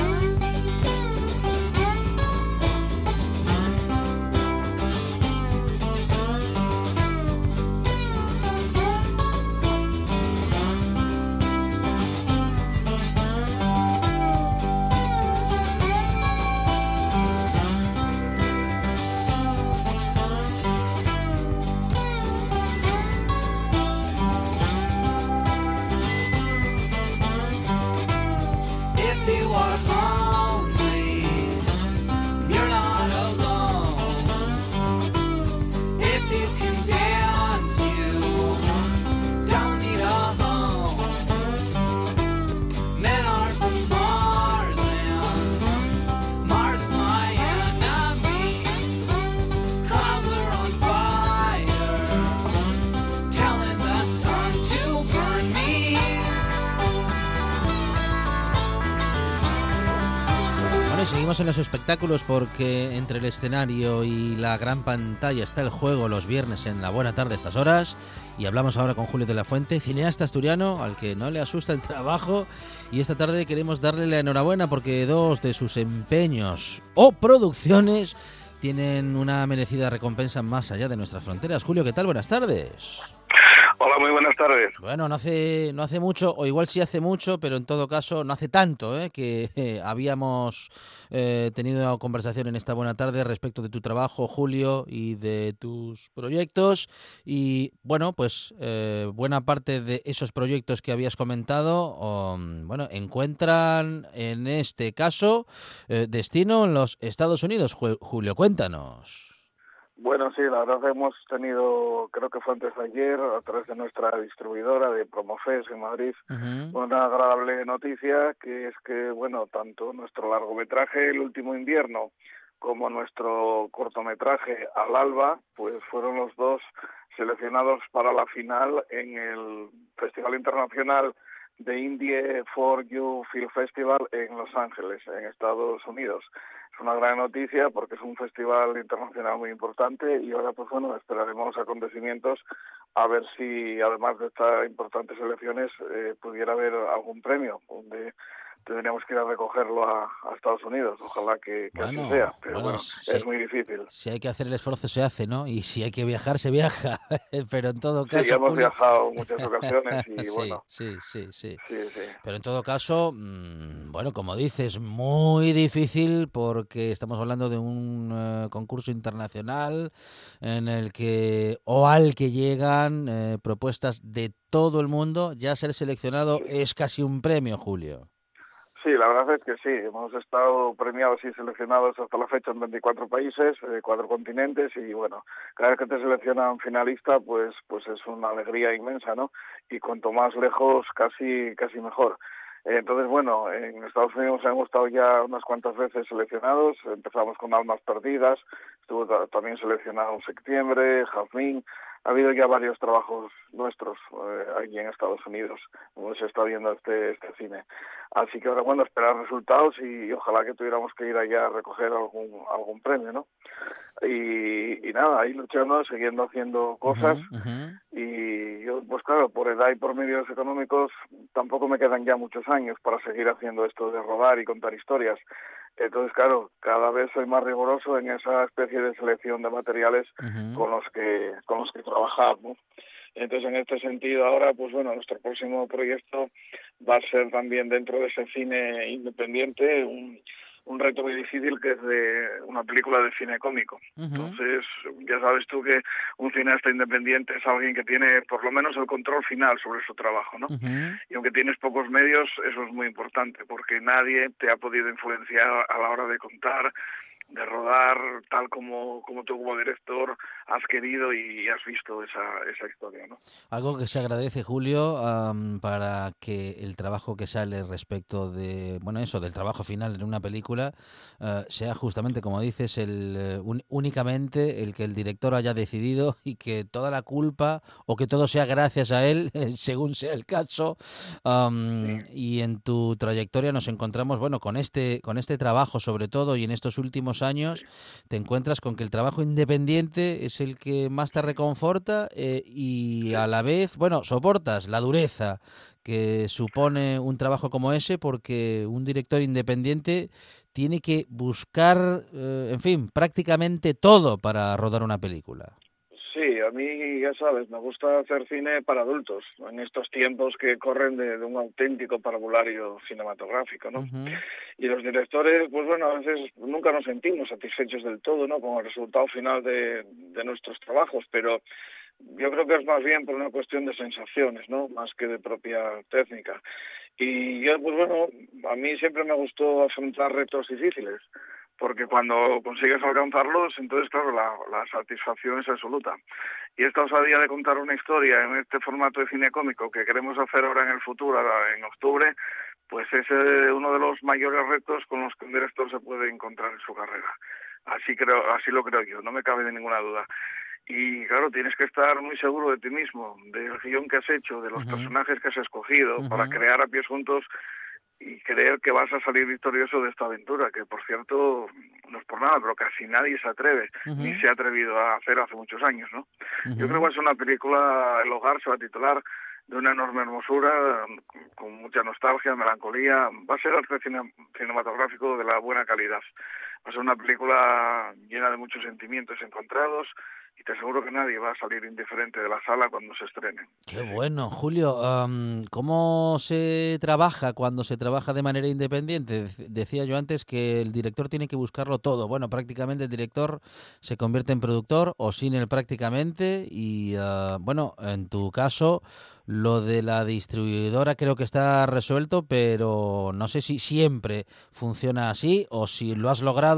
En los espectáculos porque entre el escenario y la gran pantalla está el juego los viernes en la buena tarde estas horas. Y hablamos ahora con Julio de la Fuente, cineasta asturiano al que no le asusta el trabajo. Y esta tarde queremos darle la enhorabuena porque dos de sus empeños o producciones tienen una merecida recompensa más allá de nuestras fronteras. Julio, ¿qué tal? Buenas tardes. Hola, muy buenas tardes. Bueno, no hace, no hace mucho, o igual sí hace mucho, pero en todo caso no hace tanto, ¿eh? que eh, habíamos eh, tenido una conversación en esta buena tarde respecto de tu trabajo, Julio, y de tus proyectos. Y bueno, pues buena parte de esos proyectos que habías comentado, um, bueno, encuentran en este caso destino en los Estados Unidos. Julio, cuéntanos. Bueno, sí, la verdad hemos tenido, creo que fue antes de ayer, a través de nuestra distribuidora de Promofes en Madrid, una agradable noticia, que es que, bueno, tanto nuestro largometraje El último invierno como nuestro cortometraje Al Alba, pues fueron los dos seleccionados para la final en el Festival Internacional de Indie for You Film Festival en Los Ángeles, en Estados Unidos. Es una gran noticia porque es un festival internacional muy importante y ahora pues bueno esperaremos acontecimientos a ver si además de estas importantes elecciones eh, pudiera haber algún premio donde tendríamos que ir a recogerlo a, Estados Unidos. Ojalá que, así sea, pero bueno, es muy difícil. Si hay que hacer el esfuerzo, se hace, ¿no? Y si hay que viajar, se viaja. pero en todo caso... Sí, hemos viajado muchas ocasiones y bueno... Sí, sí, sí, Pero en todo caso, mm, bueno, como dices, muy difícil porque estamos hablando de un eh, concurso internacional en el que, o al que llegan eh, propuestas de todo el mundo, ya ser seleccionado es casi un premio, Julio. Sí, la verdad es que sí. Hemos estado premiados y seleccionados hasta la fecha en 24 países, eh, cuatro continentes y bueno, cada vez que te seleccionan finalista, pues pues es una alegría inmensa, ¿no? Y cuanto más lejos, casi casi mejor. Entonces, bueno, en Estados Unidos hemos estado ya unas cuantas veces seleccionados. Empezamos con Almas Perdidas, estuvo también seleccionado en septiembre, Jazmín, ha habido ya varios trabajos nuestros eh, aquí en Estados Unidos, como se está viendo este, este cine. Así que ahora, bueno, esperar resultados y, ojalá que tuviéramos que ir allá a recoger algún, algún premio, ¿no? Y, y nada, ahí luchando, siguiendo haciendo cosas. Y yo, pues claro, por edad y por medios económicos, tampoco me quedan ya muchos años para seguir haciendo esto de rodar y contar historias. Entonces, claro, cada vez soy más riguroso en esa especie de selección de materiales con los que con los que trabajamos. Entonces, en este sentido, ahora, pues bueno, nuestro próximo proyecto va a ser también dentro de ese cine independiente, un, un reto muy difícil que es de una película de cine cómico. Entonces, ya sabes tú que un cineasta independiente es alguien que tiene por lo menos el control final sobre su trabajo, ¿no? Y aunque tienes pocos medios, eso es muy importante porque nadie te ha podido influenciar a la hora de contar de rodar tal como, como tú como director has querido y has visto esa, esa historia. ¿no? Algo que se agradece, Julio, para que el trabajo que sale respecto de, bueno, eso, del trabajo final en una película, eh, sea justamente, como dices, el eh, únicamente el que el director haya decidido y que toda la culpa o que todo sea gracias a él, según sea el caso. Y en tu trayectoria nos encontramos, bueno, con este, con este trabajo sobre todo y en estos últimos años te encuentras con que el trabajo independiente es el que más te reconforta eh, y a la vez, bueno, soportas la dureza que supone un trabajo como ese porque un director independiente tiene que buscar, eh, en fin, prácticamente todo para rodar una película. A mí, ya sabes, me gusta hacer cine para adultos, en estos tiempos que corren de, un auténtico parvulario cinematográfico, ¿no? Y los directores, pues bueno, a veces nunca nos sentimos satisfechos del todo, ¿no? Con el resultado final de, de nuestros trabajos, pero yo creo que es más bien por una cuestión de sensaciones, ¿no? Más que de propia técnica. Y yo, pues bueno, a mí siempre me gustó afrontar retos difíciles porque cuando consigues alcanzarlos, entonces, claro, la, la, satisfacción es absoluta. Y esta osadía de contar una historia en este formato de cine cómico que queremos hacer ahora en el futuro, en octubre, pues es eh, uno de los mayores retos con los que un director se puede encontrar en su carrera. Así creo, así lo creo yo, no me cabe de ninguna duda. Y claro, tienes que estar muy seguro de ti mismo, del guion que has hecho, de los personajes que has escogido, para crear a pies juntos y creer que vas a salir victorioso de esta aventura, que por cierto, no es por nada, pero casi nadie se atreve, ni se ha atrevido a hacer hace muchos años, ¿no? Yo creo que es una película, El Hogar se va a titular, de una enorme hermosura, con mucha nostalgia, melancolía, va a ser arte cinematográfico de la buena calidad. Va a ser una película llena de muchos sentimientos encontrados, y te aseguro que nadie va a salir indiferente de la sala cuando se estrene. Qué bueno, Julio. ¿Cómo se trabaja cuando se trabaja de manera independiente? Decía yo antes que el director tiene que buscarlo todo. Bueno, prácticamente el director se convierte en productor o sin él prácticamente y ah, bueno, en tu caso lo de la distribuidora creo que está resuelto, pero no sé si siempre funciona así o si lo has logrado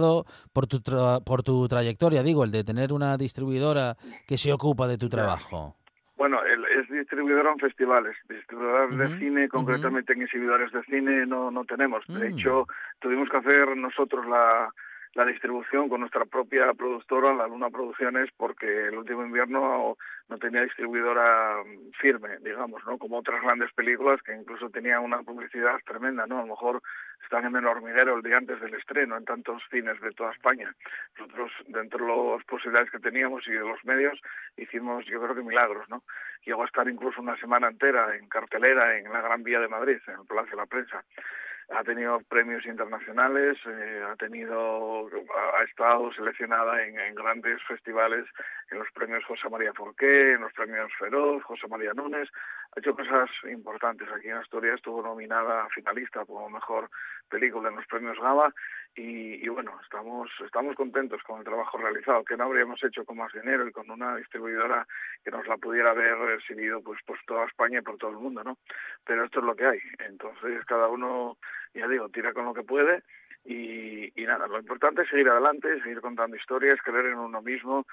por tu, por tu trayectoria, digo, el de tener una distribuidora que se ocupa de tu trabajo. Bueno, es distribuidora en festivales, distribuidora de cine, concretamente en exhibidores de cine no, no tenemos. De mm. hecho, tuvimos que hacer nosotros la, la distribución con nuestra propia productora, la Luna Producciones, porque el último invierno no tenía distribuidora mm, firme, digamos, ¿no? Como otras grandes películas que incluso tenían una publicidad tremenda, ¿no? A lo mejor están en el hormiguero el día antes del estreno en tantos cines de toda España. Nosotros, dentro de las posibilidades que teníamos y de los medios, hicimos, yo creo que milagros, ¿no? Llegó a estar incluso una semana entera en cartelera en la Gran Vía de Madrid, en el Palacio de la Prensa ha tenido premios internacionales, eh, ha tenido, ha estado seleccionada en, en, grandes festivales, en los premios José María Forqué, en los premios Feroz, José María Núñez, ha hecho cosas importantes. Aquí en Asturias estuvo nominada finalista como mejor película en los premios GABA y, bueno, estamos, estamos contentos con el trabajo realizado, que no habríamos hecho con más dinero y con una distribuidora que nos la pudiera haber recibido pues por toda España y por todo el mundo, ¿no? Pero esto es lo que hay. Entonces cada uno, ya digo, tira con lo que puede y, y nada, lo importante es seguir adelante, seguir contando historias, creer en uno mismo,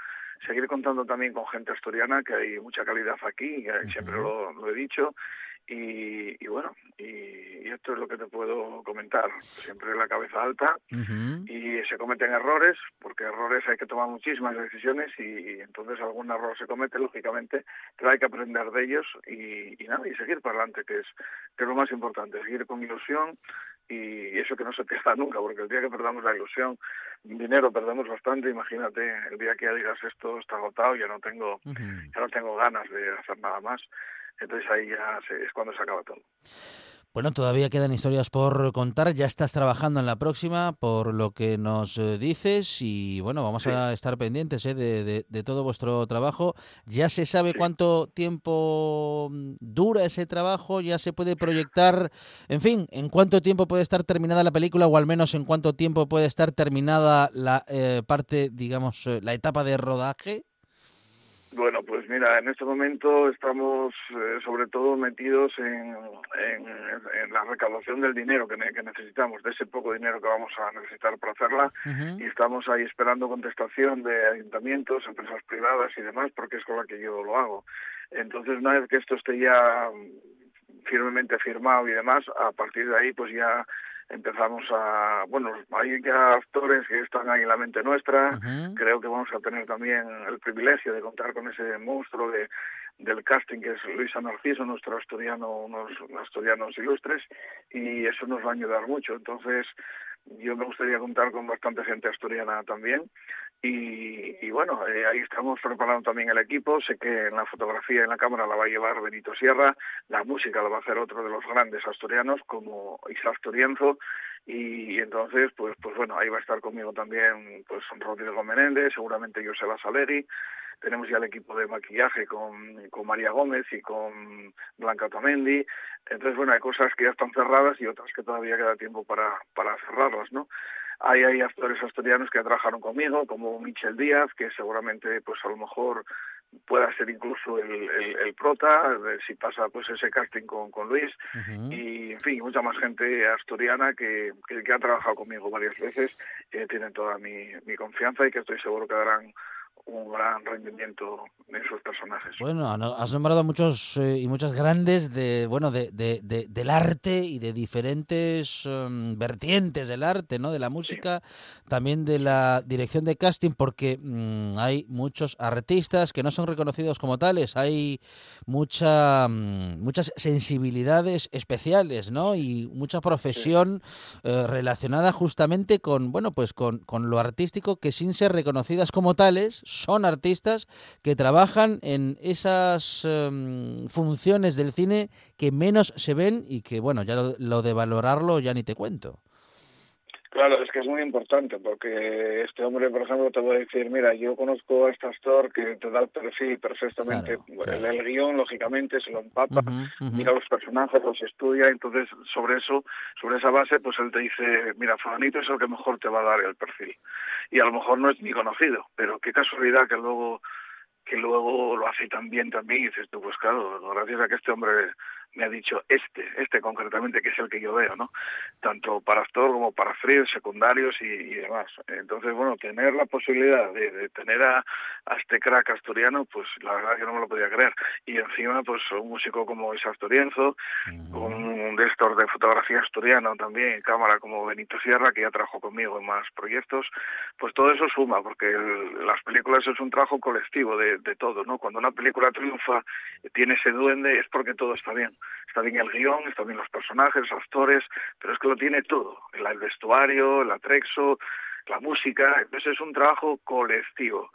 seguir contando también con gente asturiana, que hay mucha calidad aquí, siempre lo, he dicho, y, bueno, y, esto es lo que te puedo comentar. Siempre la cabeza alta y se cometen errores, porque errores hay que tomar muchísimas decisiones y, entonces algún error se comete, lógicamente, pero hay que aprender de ellos y, nada, y seguir para adelante, que es, que es lo más importante, seguir con ilusión y eso que no se pierda nunca, porque el día que perdamos la ilusión, dinero perdemos bastante, imagínate, el día que ya digas esto está agotado, ya no tengo, ya no tengo ganas de hacer nada más entonces ahí ya es cuando se acaba todo. Bueno, todavía quedan historias por contar. Ya estás trabajando en la próxima, por lo que nos eh, dices. Y bueno, vamos a estar pendientes eh, de, todo vuestro trabajo. ¿Ya se sabe cuánto tiempo mm, dura ese trabajo? ¿Ya se puede proyectar? En fin, ¿en cuánto tiempo puede estar terminada la película? O al menos en cuánto tiempo puede estar terminada la eh, parte, digamos, la etapa de rodaje? Bueno, pues mira, en este momento estamos eh, sobre todo metidos en, en, la recaudación del dinero que, que, necesitamos, de ese poco dinero que vamos a necesitar para hacerla, y estamos ahí esperando contestación de ayuntamientos, empresas privadas y demás, porque es con la que yo lo hago. Entonces, una vez que esto esté ya firmemente firmado y demás, a partir de ahí pues ya empezamos a, bueno, hay ya actores que están ahí en la mente nuestra, creo que vamos a tener también el privilegio de contar con ese monstruo de del casting que es Luisa Narciso, nuestro asturiano, unos asturianos ilustres, y eso nos va a ayudar mucho. Entonces, yo me gustaría contar con bastante gente asturiana también. Y, bueno, eh, ahí estamos preparando también el equipo. Sé que en la fotografía y en la cámara la va a llevar Benito Sierra, la música la va a hacer otro de los grandes asturianos como Isaac Torienzo. Y, entonces, pues, pues bueno, ahí va a estar conmigo también pues Rodrigo Menéndez, seguramente Joseba Saleri. Tenemos ya el equipo de maquillaje con, con María Gómez y con Blanca Otamendi. Entonces, bueno, hay cosas que ya están cerradas y otras que todavía queda tiempo para, para cerrarlas, ¿no? Hay, hay actores asturianos que trabajaron conmigo, como Michel Díaz, que seguramente, pues a lo mejor pueda ser incluso el, el, prota, si pasa pues ese casting con, con Luis, y en fin, mucha más gente asturiana que, que, ha trabajado conmigo varias veces, que tienen toda mi, mi confianza y que estoy seguro que darán un gran rendimiento en sus personajes. Bueno, has nombrado muchos eh, y muchas grandes de bueno de, de, del arte y de diferentes em, vertientes del arte, ¿no? De la música, también de la dirección de casting, porque mm, hay muchos artistas que no son reconocidos como tales, hay mucha mm, muchas sensibilidades especiales, ¿no? Y mucha profesión eh, relacionada justamente con bueno pues con, con lo artístico que sin ser reconocidas como tales son artistas que trabajan en esas em, funciones del cine que menos se ven y que, bueno, ya lo, de valorarlo ya ni te cuento. Claro, es que es muy importante porque este hombre, por ejemplo, te voy a decir, mira, yo conozco a este actor que te da el perfil perfectamente, El, guion, lógicamente, se lo empapa, mira los personajes, los estudia, entonces sobre eso, sobre esa base, pues él te dice, mira, Fulanito es el que mejor te va a dar el perfil. Y a lo mejor no es ni conocido, pero qué casualidad que luego que luego lo hace tan bien también y dices tú, pues claro, gracias a que este hombre me ha dicho este, este concretamente, que es el que yo veo, ¿no? Tanto para actor como para fríos, secundarios y, demás. Entonces, bueno, tener la posibilidad de, tener a, este crack asturiano, pues la verdad que no me lo podía creer. Y encima, pues un músico como es Asturienzo, con un director de fotografía asturiano también, en cámara como Benito Sierra, que ya trabajó conmigo en más proyectos, pues todo eso suma, porque las películas es un trabajo colectivo de, todo, ¿no? Cuando una película triunfa, tiene ese duende, es porque todo está bien está bien el guion, está bien los personajes, actores, pero es que lo tiene todo, el, vestuario, el atrexo, la música, entonces es un trabajo colectivo.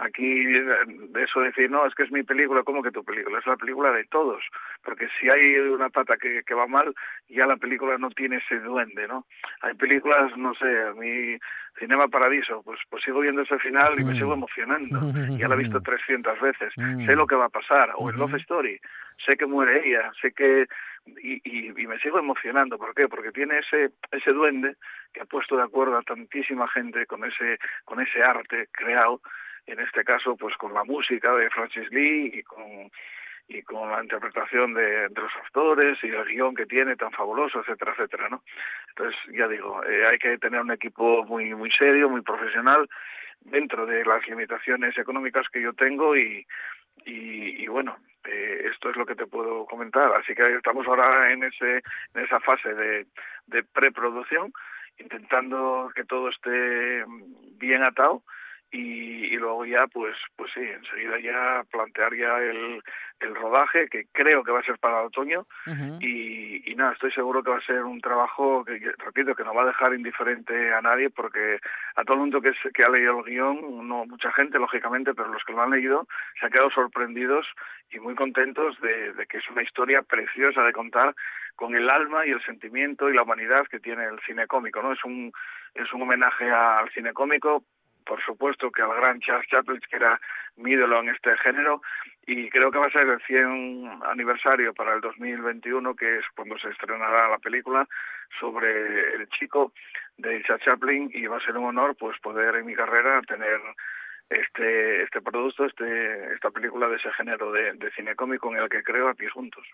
Aquí de eso decir, no, es que es mi película, ¿cómo que tu película? Es la película de todos, porque si hay una pata que, que va mal, ya la película no tiene ese duende, ¿no? Hay películas, no sé, a mí, Cinema Paradiso, pues, pues sigo viendo ese final y me sigo emocionando, ya la he visto 300 veces, sé lo que va a pasar, o en Love Story, sé que muere ella, sé que y, y, me sigo emocionando. ¿Por qué? Porque tiene ese ese duende que ha puesto de acuerdo a tantísima gente con ese con ese arte creado en este caso pues con la música de Francis Lee y con y con la interpretación de, los actores y el guion que tiene tan fabuloso, etcétera, etcétera, ¿no? Entonces, ya digo, eh, hay que tener un equipo muy muy serio, muy profesional, dentro de las limitaciones económicas que yo tengo y, y, bueno, eh, esto es lo que te puedo comentar. Así que estamos ahora en, ese, en esa fase de, de preproducción, intentando que todo esté bien atado y, luego ya pues pues sí enseguida ya plantear ya el, el rodaje que creo que va a ser para el otoño y, y, nada estoy seguro que va a ser un trabajo que, repito que no va a dejar indiferente a nadie porque a todo el mundo que, que ha leído el guion no mucha gente lógicamente pero los que lo han leído se han quedado sorprendidos y muy contentos de, de que es una historia preciosa de contar con el alma y el sentimiento y la humanidad que tiene el cine cómico no es un es un homenaje al cine cómico por supuesto que al gran Charles Chaplin, que era mi ídolo en este género, y creo que va a ser el 100 aniversario para el 2021, que es cuando se estrenará la película sobre el chico de Charles Chaplin, y va a ser un honor pues poder en mi carrera tener este este producto, este esta película de ese género de, cine cómico en el que creo a juntos.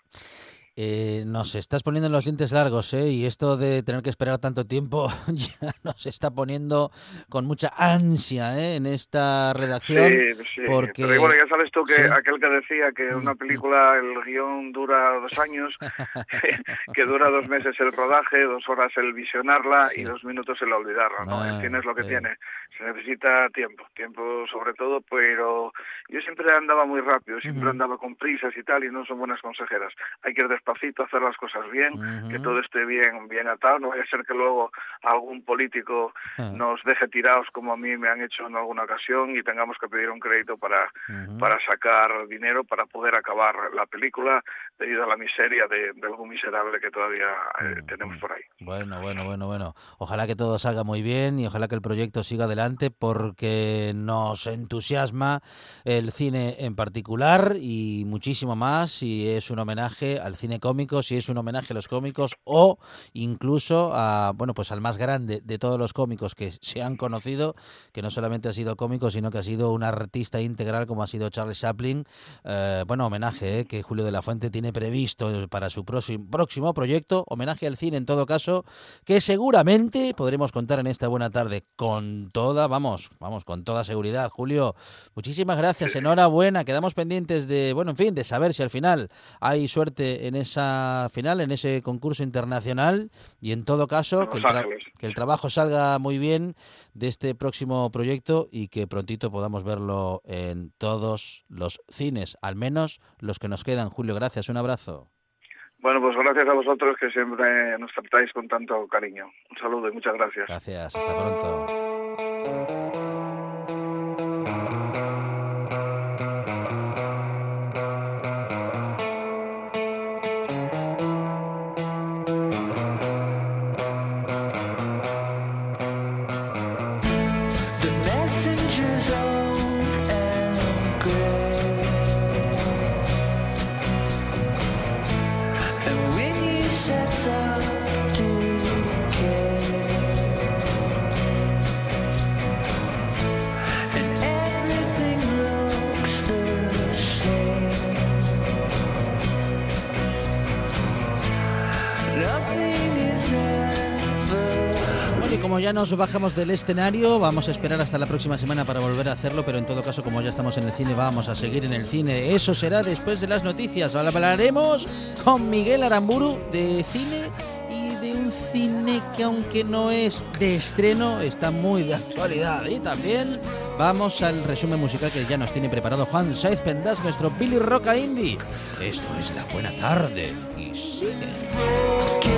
Eh, nos estás poniendo los dientes largos, ¿eh? Y esto de tener que esperar tanto tiempo ya nos está poniendo con mucha ansia, ¿eh? En esta redacción. Sí, sí. Porque... Pero bueno, ya sabes tú que aquel que decía que una mm, película, el guion dura dos años, que dura dos meses el rodaje, dos horas el visionarla y dos minutos el olvidarla, ¿no? el cine es lo que tiene. Se necesita tiempo, tiempo sobre todo, pero yo siempre andaba muy rápido, siempre andaba con prisas y tal, y no son buenas consejeras. Hay que ir despacito, hacer las cosas bien, que todo esté bien, bien atado, no vaya a ser que luego algún político ah. nos deje tirados como a mí me han hecho en alguna ocasión y tengamos que pedir un crédito para, para sacar dinero para poder acabar la película debido a la miseria de, algún miserable que todavía eh, tenemos por ahí. Bueno, bueno, bueno, bueno. Ojalá que todo salga muy bien y ojalá que el proyecto siga adelante porque nos entusiasma el cine en particular y muchísimo más si es un homenaje al cine cómico, si es un homenaje a los cómicos o incluso a, bueno, pues al más grande de todos los cómicos que se han conocido, que no solamente ha sido cómico, sino que ha sido un artista integral como ha sido Charles Chaplin. Eh, bueno, homenaje eh, que Julio de la Fuente tiene previsto para su próximo, próximo proyecto, homenaje al cine en todo caso, que seguramente podremos contar en esta buena tarde con toda, vamos, vamos, con toda seguridad. Julio, muchísimas gracias, enhorabuena, quedamos pendientes de, bueno, en fin, de saber si al final hay suerte en esa final, en ese concurso internacional y en todo caso que el, que el trabajo salga muy bien de este próximo proyecto y que prontito podamos verlo en todos los cines, al menos los que nos quedan. Julio, gracias, un abrazo. Bueno, pues gracias a vosotros que siempre nos tratáis con tanto cariño. Un saludo y muchas gracias. Gracias, hasta pronto. Ya nos bajamos del escenario, vamos a esperar hasta la próxima semana para volver a hacerlo, pero en todo caso, como ya estamos en el cine, vamos a seguir en el cine. Eso será después de las noticias. Hablaremos con Miguel Aramburu de cine y de un cine que aunque no es de estreno, está muy de actualidad. Y también vamos al resumen musical que ya nos tiene preparado Juan Saiz Pendas, nuestro Billy Roca Indie. Esto es La Buena Tarde y cine.